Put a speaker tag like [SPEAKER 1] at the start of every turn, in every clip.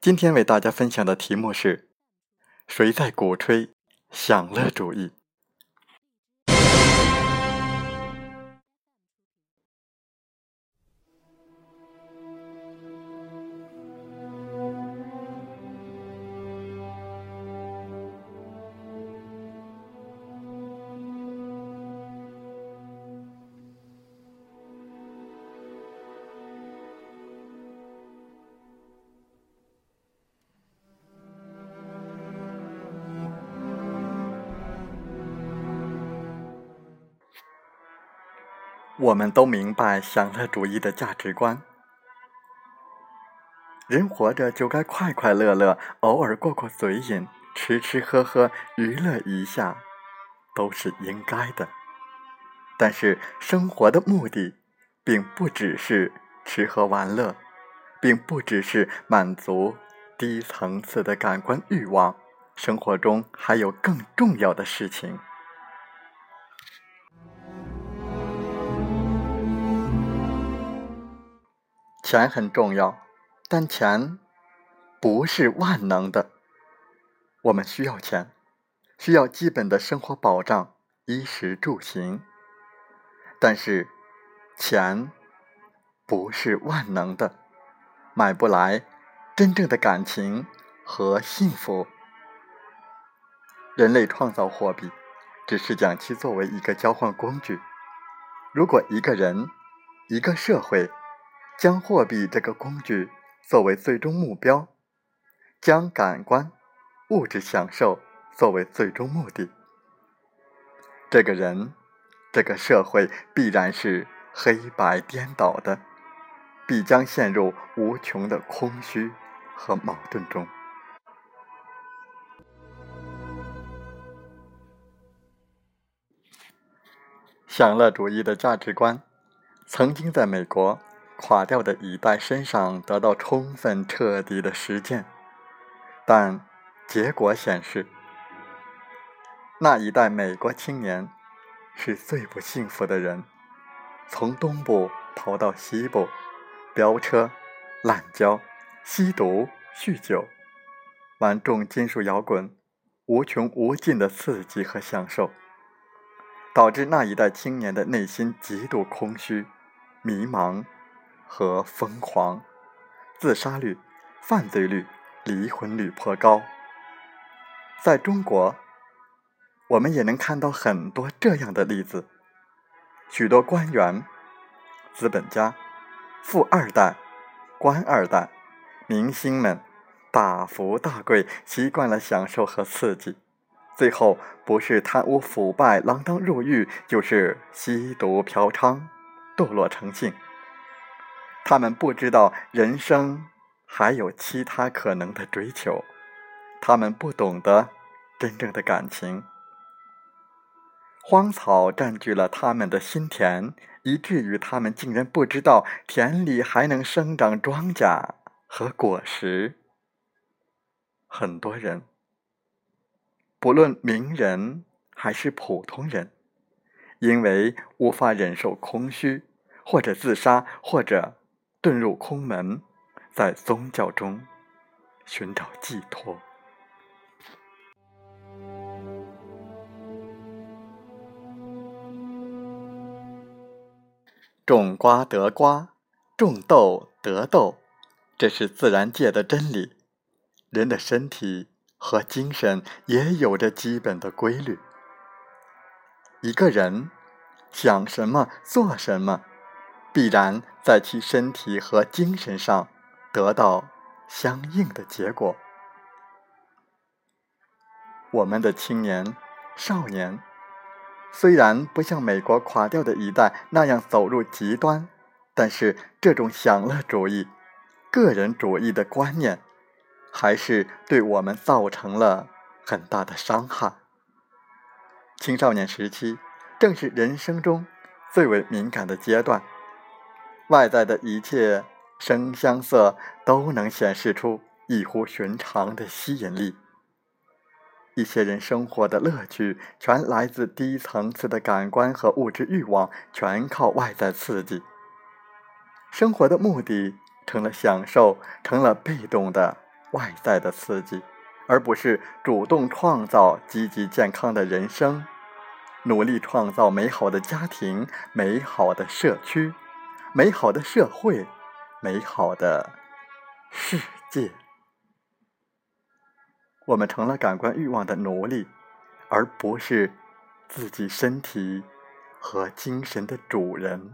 [SPEAKER 1] 今天为大家分享的题目是：谁在鼓吹享乐主义？我们都明白享乐主义的价值观。人活着就该快快乐乐，偶尔过过嘴瘾，吃吃喝喝，娱乐一下，都是应该的。但是生活的目的，并不只是吃喝玩乐，并不只是满足低层次的感官欲望，生活中还有更重要的事情。钱很重要，但钱不是万能的。我们需要钱，需要基本的生活保障，衣食住行。但是，钱不是万能的，买不来真正的感情和幸福。人类创造货币，只是将其作为一个交换工具。如果一个人，一个社会，将货币这个工具作为最终目标，将感官、物质享受作为最终目的，这个人、这个社会必然是黑白颠倒的，必将陷入无穷的空虚和矛盾中。享乐主义的价值观曾经在美国。垮掉的一代身上得到充分彻底的实践，但结果显示，那一代美国青年是最不幸福的人。从东部跑到西部，飙车、滥交、吸毒、酗酒，玩重金属摇滚，无穷无尽的刺激和享受，导致那一代青年的内心极度空虚、迷茫。和疯狂，自杀率、犯罪率、离婚率颇高。在中国，我们也能看到很多这样的例子：许多官员、资本家、富二代、官二代、明星们大富大贵，习惯了享受和刺激，最后不是贪污腐败、锒铛入狱，就是吸毒嫖娼、堕落成性。他们不知道人生还有其他可能的追求，他们不懂得真正的感情。荒草占据了他们的心田，以至于他们竟然不知道田里还能生长庄稼和果实。很多人，不论名人还是普通人，因为无法忍受空虚，或者自杀，或者。遁入空门，在宗教中寻找寄托。种瓜得瓜，种豆得豆，这是自然界的真理。人的身体和精神也有着基本的规律。一个人想什么，做什么。必然在其身体和精神上得到相应的结果。我们的青年、少年，虽然不像美国垮掉的一代那样走入极端，但是这种享乐主义、个人主义的观念，还是对我们造成了很大的伤害。青少年时期正是人生中最为敏感的阶段，外在的一切声、香、色都能显示出异乎寻常的吸引力。一些人生活的乐趣全来自低层次的感官和物质欲望，全靠外在刺激。生活的目的成了享受，成了被动的外在的刺激，而不是主动创造积极健康的人生，努力创造美好的家庭、美好的社区、美好的社会、美好的世界。我们成了感官欲望的奴隶，而不是自己身体和精神的主人。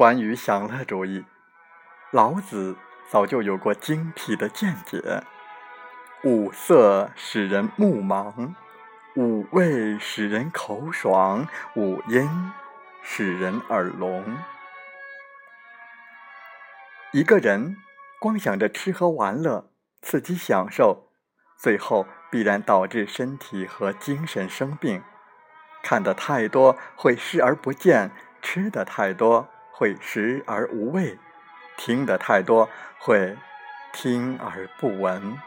[SPEAKER 1] 关于享乐主义。老子早就有过精辟的见解：五色使人目盲，五味使人口爽，五音使人耳聋。一个人光想着吃喝玩乐、刺激享受，最后必然导致身体和精神生病。看得太多会视而不见，吃的太多会食而无味。听得太多会听而不闻。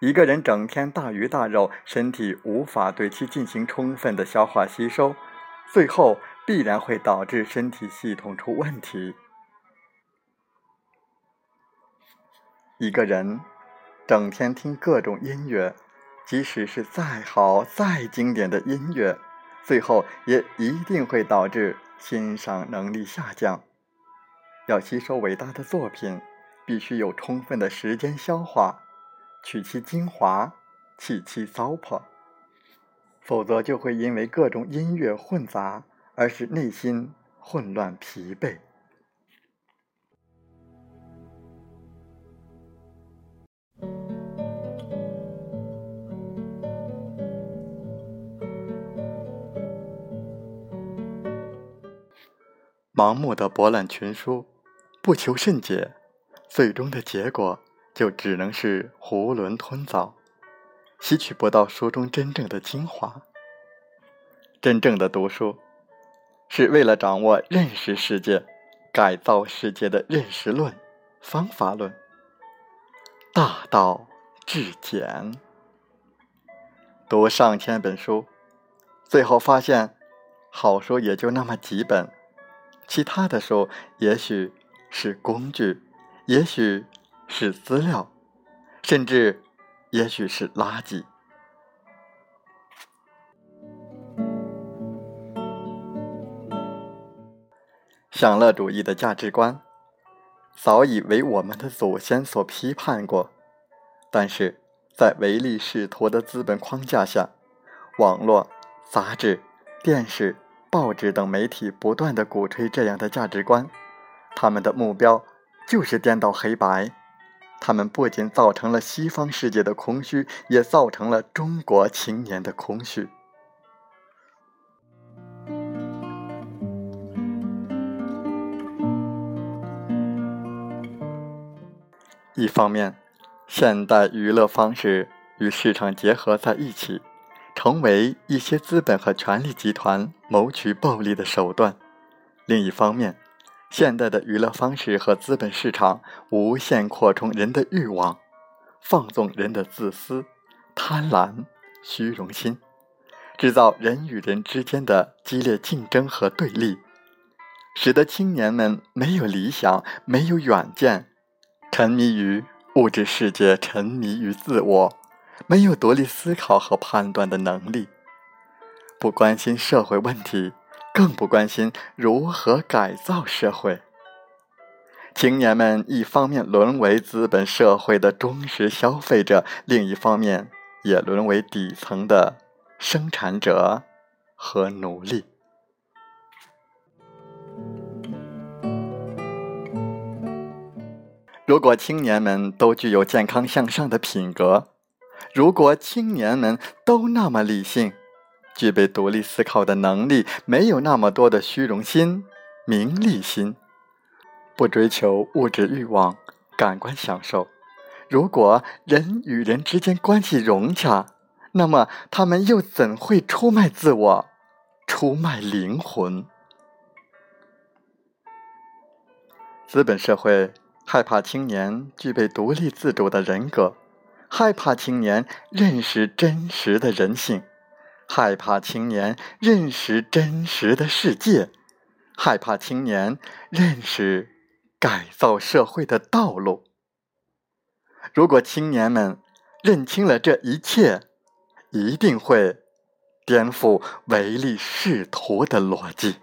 [SPEAKER 1] 一个人整天大鱼大肉，身体无法对其进行充分的消化吸收，最后必然会导致身体系统出问题。一个人整天听各种音乐，即使是再好再经典的音乐，最后也一定会导致欣赏能力下降。要吸收伟大的作品，必须有充分的时间消化，取其精华，弃其糟粕，否则就会因为各种音乐混杂而使内心混乱疲惫。盲目的博览群书。不求甚解，最终的结果就只能是囫囵吞枣，吸取不到书中真正的精华。真正的读书，是为了掌握认识世界、改造世界的认识论、方法论。大道至简，读上千本书，最后发现好书也就那么几本，其他的书也许。是工具，也许是资料，甚至也许是垃圾。享乐主义的价值观早已为我们的祖先所批判过，但是在唯利是图的资本框架下，网络、杂志、电视、报纸等媒体不断的鼓吹这样的价值观。他们的目标就是颠倒黑白，他们不仅造成了西方世界的空虚，也造成了中国青年的空虚。一方面，现代娱乐方式与市场结合在一起，成为一些资本和权力集团谋取暴利的手段；另一方面，现代的娱乐方式和资本市场无限扩充人的欲望，放纵人的自私、贪婪、虚荣心，制造人与人之间的激烈竞争和对立，使得青年们没有理想、没有远见，沉迷于物质世界，沉迷于自我，没有独立思考和判断的能力，不关心社会问题。更不关心如何改造社会。青年们一方面沦为资本社会的忠实消费者，另一方面也沦为底层的生产者和奴隶。如果青年们都具有健康向上的品格，如果青年们都那么理性，具备独立思考的能力，没有那么多的虚荣心、名利心，不追求物质欲望、感官享受，如果人与人之间关系融洽，那么他们又怎会出卖自我、出卖灵魂？资本社会。害怕青年具备独立自主的人格，害怕青年认识真实的人性，害怕青年认识真实的世界，害怕青年认识改造社会的道路。如果青年们认清了这一切，一定会颠覆唯利是图的逻辑。